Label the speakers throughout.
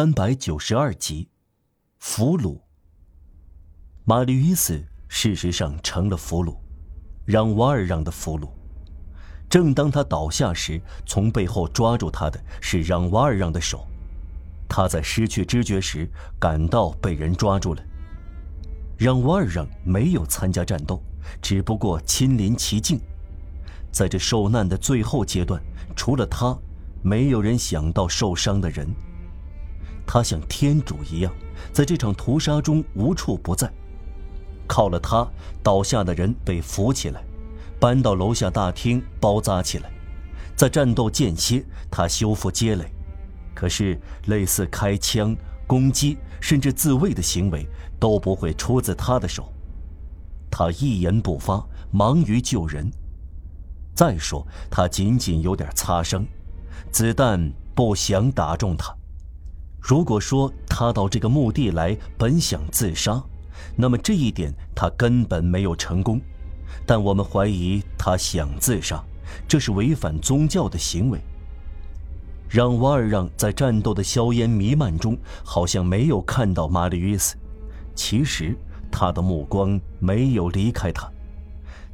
Speaker 1: 三百九十二集，俘虏。玛丽伊斯事实上成了俘虏，让瓦尔让的俘虏。正当他倒下时，从背后抓住他的是让瓦尔让的手。他在失去知觉时感到被人抓住了。让瓦尔让没有参加战斗，只不过亲临其境。在这受难的最后阶段，除了他，没有人想到受伤的人。他像天主一样，在这场屠杀中无处不在。靠了他，倒下的人被扶起来，搬到楼下大厅包扎起来。在战斗间歇，他修复街垒。可是，类似开枪、攻击甚至自卫的行为都不会出自他的手。他一言不发，忙于救人。再说，他仅仅有点擦伤，子弹不想打中他。如果说他到这个墓地来本想自杀，那么这一点他根本没有成功。但我们怀疑他想自杀，这是违反宗教的行为。让瓦尔让在战斗的硝烟弥漫中，好像没有看到玛丽约斯。其实他的目光没有离开他。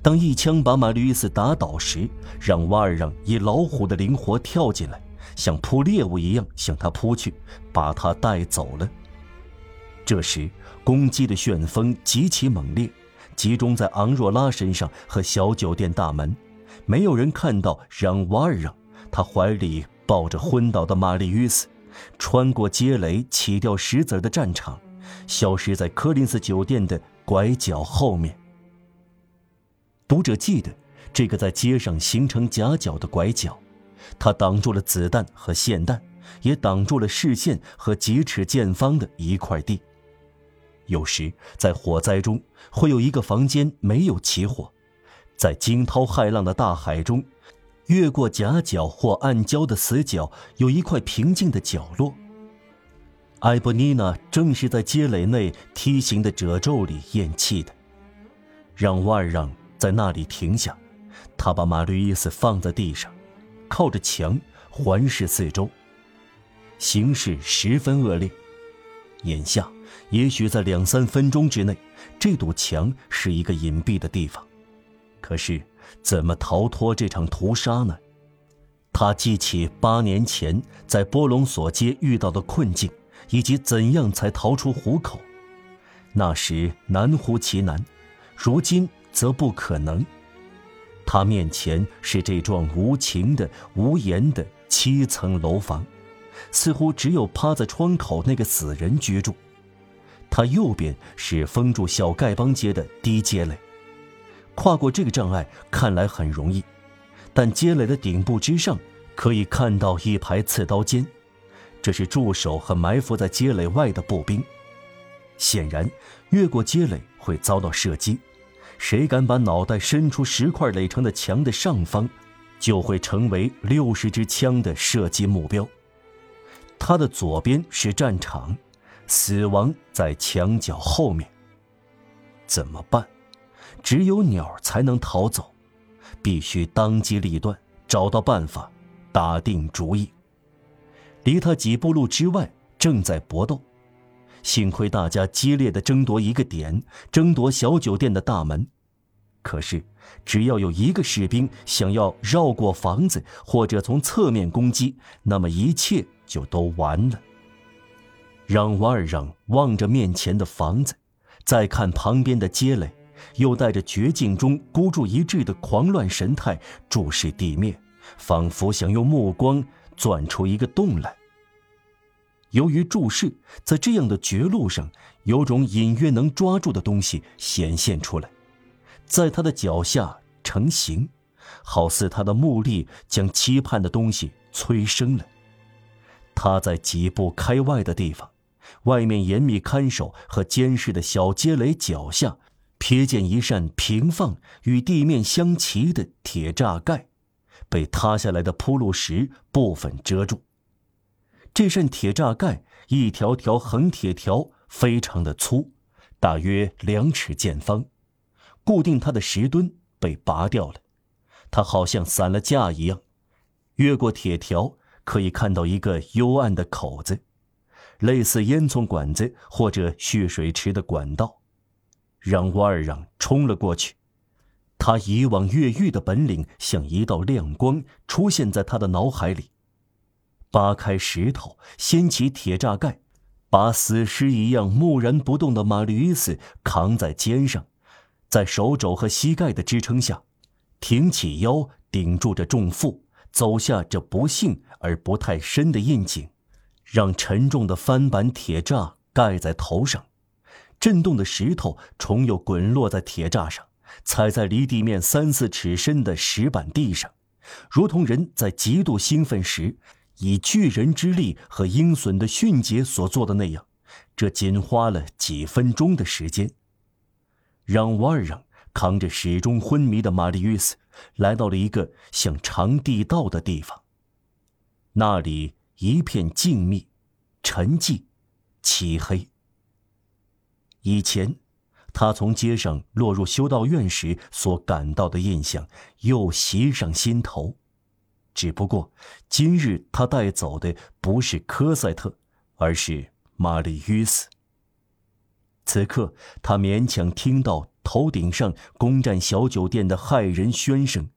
Speaker 1: 当一枪把玛丽约斯打倒时，让瓦尔让以老虎的灵活跳进来。像扑猎物一样向他扑去，把他带走了。这时，攻击的旋风极其猛烈，集中在昂若拉身上和小酒店大门。没有人看到让瓦尔让，他怀里抱着昏倒的玛丽约斯，穿过街垒，起掉石子的战场，消失在柯林斯酒店的拐角后面。读者记得，这个在街上形成夹角的拐角。他挡住了子弹和霰弹，也挡住了视线和几尺见方的一块地。有时在火灾中，会有一个房间没有起火；在惊涛骇浪的大海中，越过夹角或暗礁的死角，有一块平静的角落。埃博尼娜正是在街垒内梯形的褶皱里咽气的。让万让在那里停下，他把马吕伊斯放在地上。靠着墙环视四周，形势十分恶劣。眼下，也许在两三分钟之内，这堵墙是一个隐蔽的地方。可是，怎么逃脱这场屠杀呢？他记起八年前在波隆索街遇到的困境，以及怎样才逃出虎口。那时难乎其难，如今则不可能。他面前是这幢无情的、无言的七层楼房，似乎只有趴在窗口那个死人居住。他右边是封住小丐帮街的低街垒，跨过这个障碍看来很容易，但街垒的顶部之上可以看到一排刺刀尖，这是驻守和埋伏在街垒外的步兵。显然，越过街垒会遭到射击。谁敢把脑袋伸出石块垒成的墙的上方，就会成为六十支枪的射击目标。他的左边是战场，死亡在墙角后面。怎么办？只有鸟才能逃走，必须当机立断，找到办法，打定主意。离他几步路之外，正在搏斗。幸亏大家激烈的争夺一个点，争夺小酒店的大门。可是，只要有一个士兵想要绕过房子，或者从侧面攻击，那么一切就都完了。让瓦尔让望着面前的房子，再看旁边的街垒，又带着绝境中孤注一掷的狂乱神态注视地面，仿佛想用目光钻出一个洞来。由于注视，在这样的绝路上，有种隐约能抓住的东西显现出来，在他的脚下成形，好似他的目力将期盼的东西催生了。他在几步开外的地方，外面严密看守和监视的小街垒脚下，瞥见一扇平放与地面相齐的铁栅盖，被塌下来的铺路石部分遮住。这扇铁栅盖一条条横铁条非常的粗，大约两尺见方，固定它的石墩被拔掉了，它好像散了架一样。越过铁条，可以看到一个幽暗的口子，类似烟囱管子或者蓄水池的管道，让瓦尔让冲了过去。他以往越狱的本领像一道亮光出现在他的脑海里。扒开石头，掀起铁栅盖，把死尸一样木然不动的马吕斯扛在肩上，在手肘和膝盖的支撑下，挺起腰顶住着重负，走下这不幸而不太深的窨井，让沉重的翻板铁栅盖在头上，震动的石头重又滚落在铁栅上。踩在离地面三四尺深的石板地上，如同人在极度兴奋时以巨人之力和鹰隼的迅捷所做的那样，这仅花了几分钟的时间。让瓦尔让扛着始终昏迷的玛丽约斯，来到了一个像长地道的地方。那里一片静谧、沉寂、漆黑。以前。他从街上落入修道院时所感到的印象又袭上心头，只不过今日他带走的不是科赛特，而是玛丽约斯。此刻他勉强听到头顶上攻占小酒店的骇人喧声，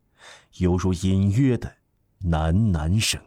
Speaker 1: 犹如隐约的喃喃声。